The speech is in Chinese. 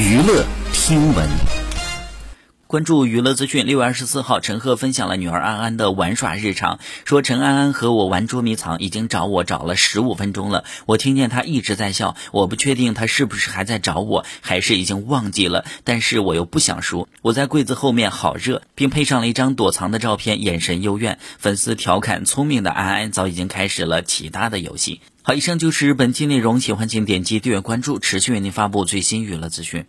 娱乐听闻。关注娱乐资讯。六月二十四号，陈赫分享了女儿安安的玩耍日常，说陈安安和我玩捉迷藏，已经找我找了十五分钟了。我听见她一直在笑，我不确定她是不是还在找我，还是已经忘记了。但是我又不想输。我在柜子后面好热，并配上了一张躲藏的照片，眼神幽怨。粉丝调侃：聪明的安安早已经开始了其他的游戏。好，以上就是本期内容，喜欢请点击订阅关注，持续为您发布最新娱乐资讯。